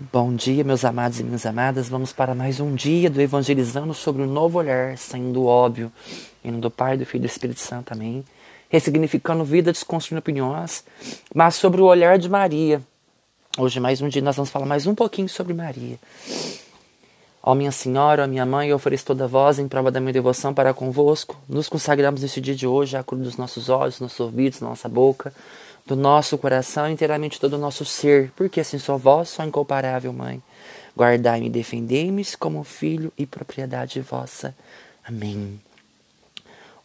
Bom dia, meus amados e minhas amadas. Vamos para mais um dia do Evangelizando sobre o novo olhar, saindo óbvio, em nome do Pai, do Filho e do Espírito Santo. Amém. Ressignificando vida, desconstruindo opiniões, mas sobre o olhar de Maria. Hoje, mais um dia, nós vamos falar mais um pouquinho sobre Maria. Ó minha Senhora, ó minha Mãe, eu ofereço toda a voz em prova da minha devoção para convosco. Nos consagramos neste dia de hoje à cruz dos nossos olhos, nossos ouvidos, nossa boca do nosso coração, inteiramente todo o nosso ser, porque assim sou vós, só incomparável Mãe. Guardai-me e defendei-me como filho e propriedade vossa. Amém.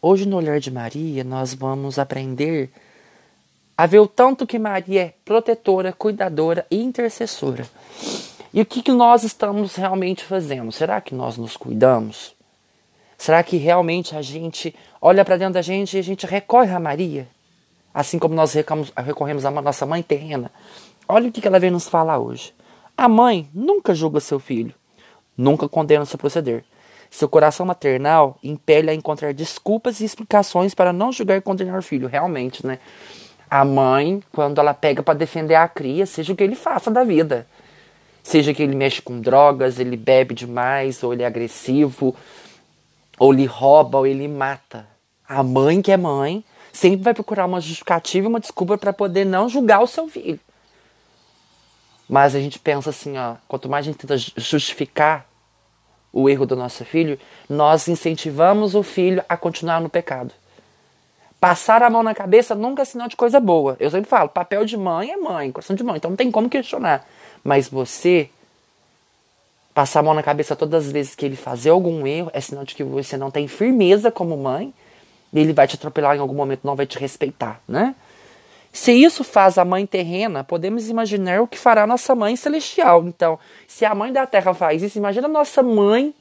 Hoje, no olhar de Maria, nós vamos aprender a ver o tanto que Maria é protetora, cuidadora e intercessora. E o que, que nós estamos realmente fazendo? Será que nós nos cuidamos? Será que realmente a gente olha para dentro da gente e a gente recorre a Maria? Assim como nós recorremos à nossa mãe terrena. Olha o que ela vem nos falar hoje. A mãe nunca julga seu filho, nunca condena seu proceder. Seu coração maternal impele a encontrar desculpas e explicações para não julgar e condenar o filho. Realmente, né? A mãe, quando ela pega para defender a cria, seja o que ele faça da vida. Seja que ele mexe com drogas, ele bebe demais, ou ele é agressivo, ou ele rouba, ou ele mata. A mãe que é mãe sempre vai procurar uma justificativa uma desculpa para poder não julgar o seu filho. Mas a gente pensa assim, ó, quanto mais a gente tenta justificar o erro do nosso filho, nós incentivamos o filho a continuar no pecado. Passar a mão na cabeça nunca é sinal de coisa boa. Eu sempre falo, papel de mãe é mãe, coração de mãe, então não tem como questionar. Mas você passar a mão na cabeça todas as vezes que ele fazer algum erro é sinal de que você não tem firmeza como mãe ele vai te atropelar em algum momento, não vai te respeitar, né? Se isso faz a mãe terrena, podemos imaginar o que fará nossa mãe celestial. Então, se a mãe da terra faz isso, imagina a nossa mãe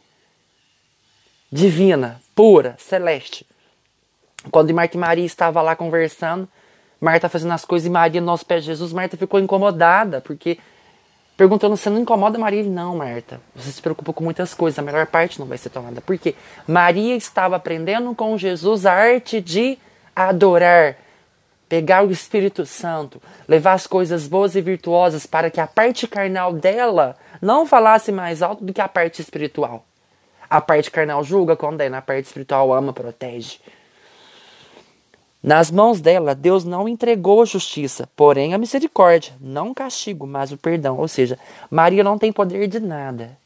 divina, pura, celeste. Quando Marta e Maria estavam lá conversando, Marta fazendo as coisas e Maria nos pés de Jesus, Marta ficou incomodada, porque perguntando se não incomoda Maria. Ele, não, Marta, você se preocupa com muitas coisas, a melhor parte não vai ser tomada. Por quê? Maria estava aprendendo com Jesus a arte de adorar, pegar o Espírito Santo, levar as coisas boas e virtuosas para que a parte carnal dela não falasse mais alto do que a parte espiritual. A parte carnal julga, condena, a parte espiritual ama, protege. Nas mãos dela, Deus não entregou a justiça, porém a misericórdia, não o castigo, mas o perdão. Ou seja, Maria não tem poder de nada.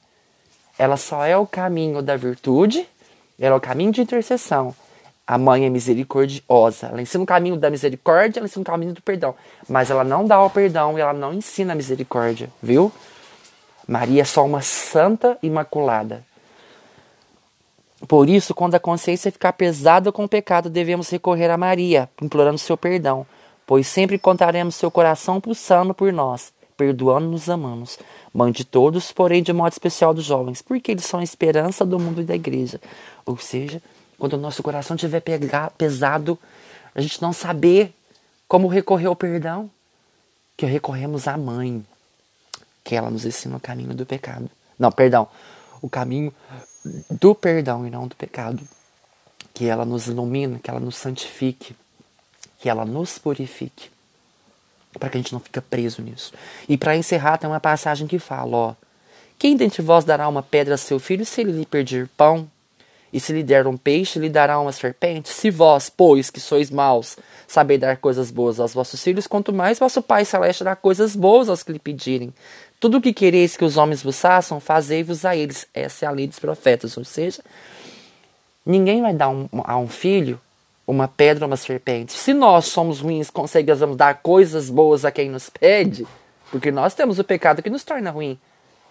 Ela só é o caminho da virtude, ela é o caminho de intercessão. A mãe é misericordiosa. Ela ensina o caminho da misericórdia, ela ensina o caminho do perdão. Mas ela não dá o perdão e ela não ensina a misericórdia, viu? Maria é só uma santa imaculada. Por isso, quando a consciência ficar pesada com o pecado, devemos recorrer a Maria, implorando seu perdão, pois sempre contaremos seu coração pulsando por nós, perdoando-nos amamos. Mãe de todos, porém de modo especial dos jovens, porque eles são a esperança do mundo e da igreja. Ou seja, quando o nosso coração estiver pesado, a gente não saber como recorrer ao perdão, que recorremos à mãe, que ela nos ensina o caminho do pecado. Não, perdão, o caminho do perdão e não do pecado. Que ela nos ilumine, que ela nos santifique, que ela nos purifique. Para que a gente não fique preso nisso. E para encerrar, tem uma passagem que fala: ó, Quem dentre vós dará uma pedra a seu filho se ele lhe pedir pão? E se lhe der um peixe, lhe dará uma serpente? Se vós, pois, que sois maus, sabeis dar coisas boas aos vossos filhos, quanto mais vosso Pai Celeste dá coisas boas aos que lhe pedirem. Tudo o que quereis que os homens vos façam, fazei-vos a eles. Essa é a lei dos profetas. Ou seja, ninguém vai dar um, a um filho uma pedra uma serpente. Se nós somos ruins, conseguimos dar coisas boas a quem nos pede, porque nós temos o pecado que nos torna ruim.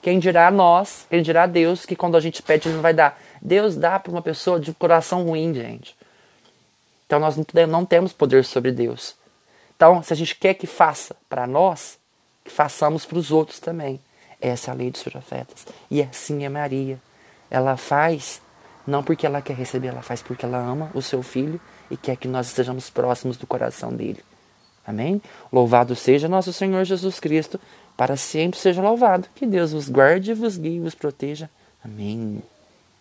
Quem dirá nós, quem dirá Deus, que quando a gente pede, ele não vai dar. Deus dá para uma pessoa de coração ruim, gente. Então nós não temos poder sobre Deus. Então, se a gente quer que faça para nós, que façamos para os outros também. Essa é a lei dos profetas. E assim é Maria. Ela faz não porque ela quer receber, ela faz porque ela ama o seu filho e quer que nós estejamos próximos do coração dele. Amém? Louvado seja nosso Senhor Jesus Cristo, para sempre seja louvado. Que Deus vos guarde, vos guie e vos proteja. Amém.